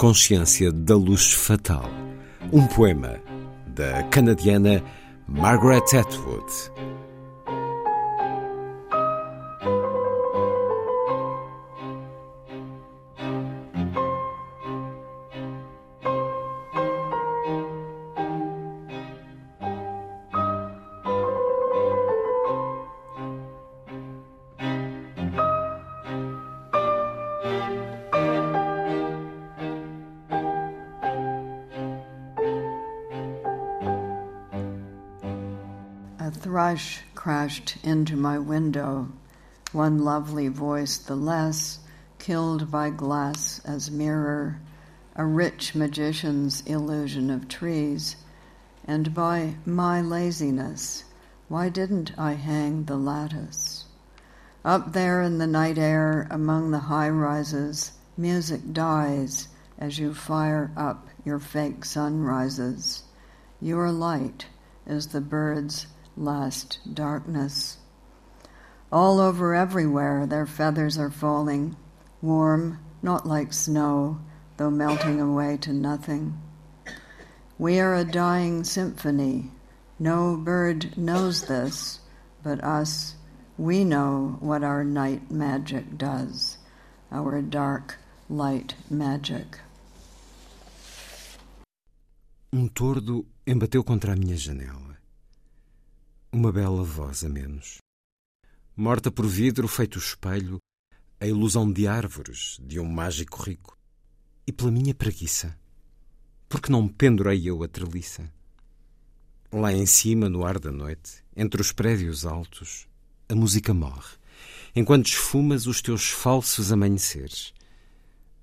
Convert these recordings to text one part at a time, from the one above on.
Consciência da Luz Fatal, um poema da canadiana Margaret Atwood. A thrush crashed into my window, one lovely voice the less, killed by glass as mirror, a rich magician's illusion of trees, and by my laziness. Why didn't I hang the lattice? Up there in the night air among the high rises, music dies as you fire up your fake sunrises. Your light is the bird's last darkness. All over everywhere their feathers are falling, warm, not like snow, though melting away to nothing. We are a dying symphony. No bird knows this, but us, we know what our night magic does, our dark light magic. Um tordo embateu contra a minha janela. Uma bela voz a menos. Morta por vidro feito espelho, a ilusão de árvores de um mágico rico. E pela minha preguiça. Porque não pendurei eu a treliça? Lá em cima, no ar da noite, entre os prédios altos, a música morre, enquanto esfumas os teus falsos amanheceres.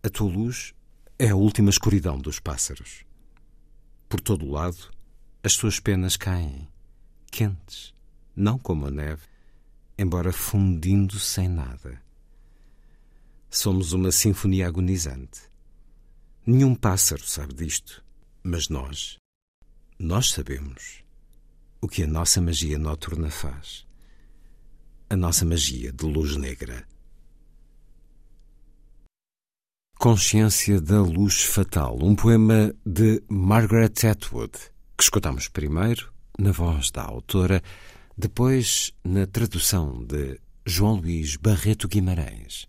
A tua luz é a última escuridão dos pássaros. Por todo o lado, as tuas penas caem, quentes, não como a neve, embora fundindo sem nada. Somos uma sinfonia agonizante. Nenhum pássaro sabe disto, mas nós, nós sabemos o que a nossa magia noturna faz. A nossa magia de luz negra. Consciência da Luz Fatal, um poema de Margaret Atwood, que escutamos primeiro na voz da autora, depois na tradução de João Luís Barreto Guimarães.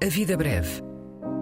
A Vida Breve,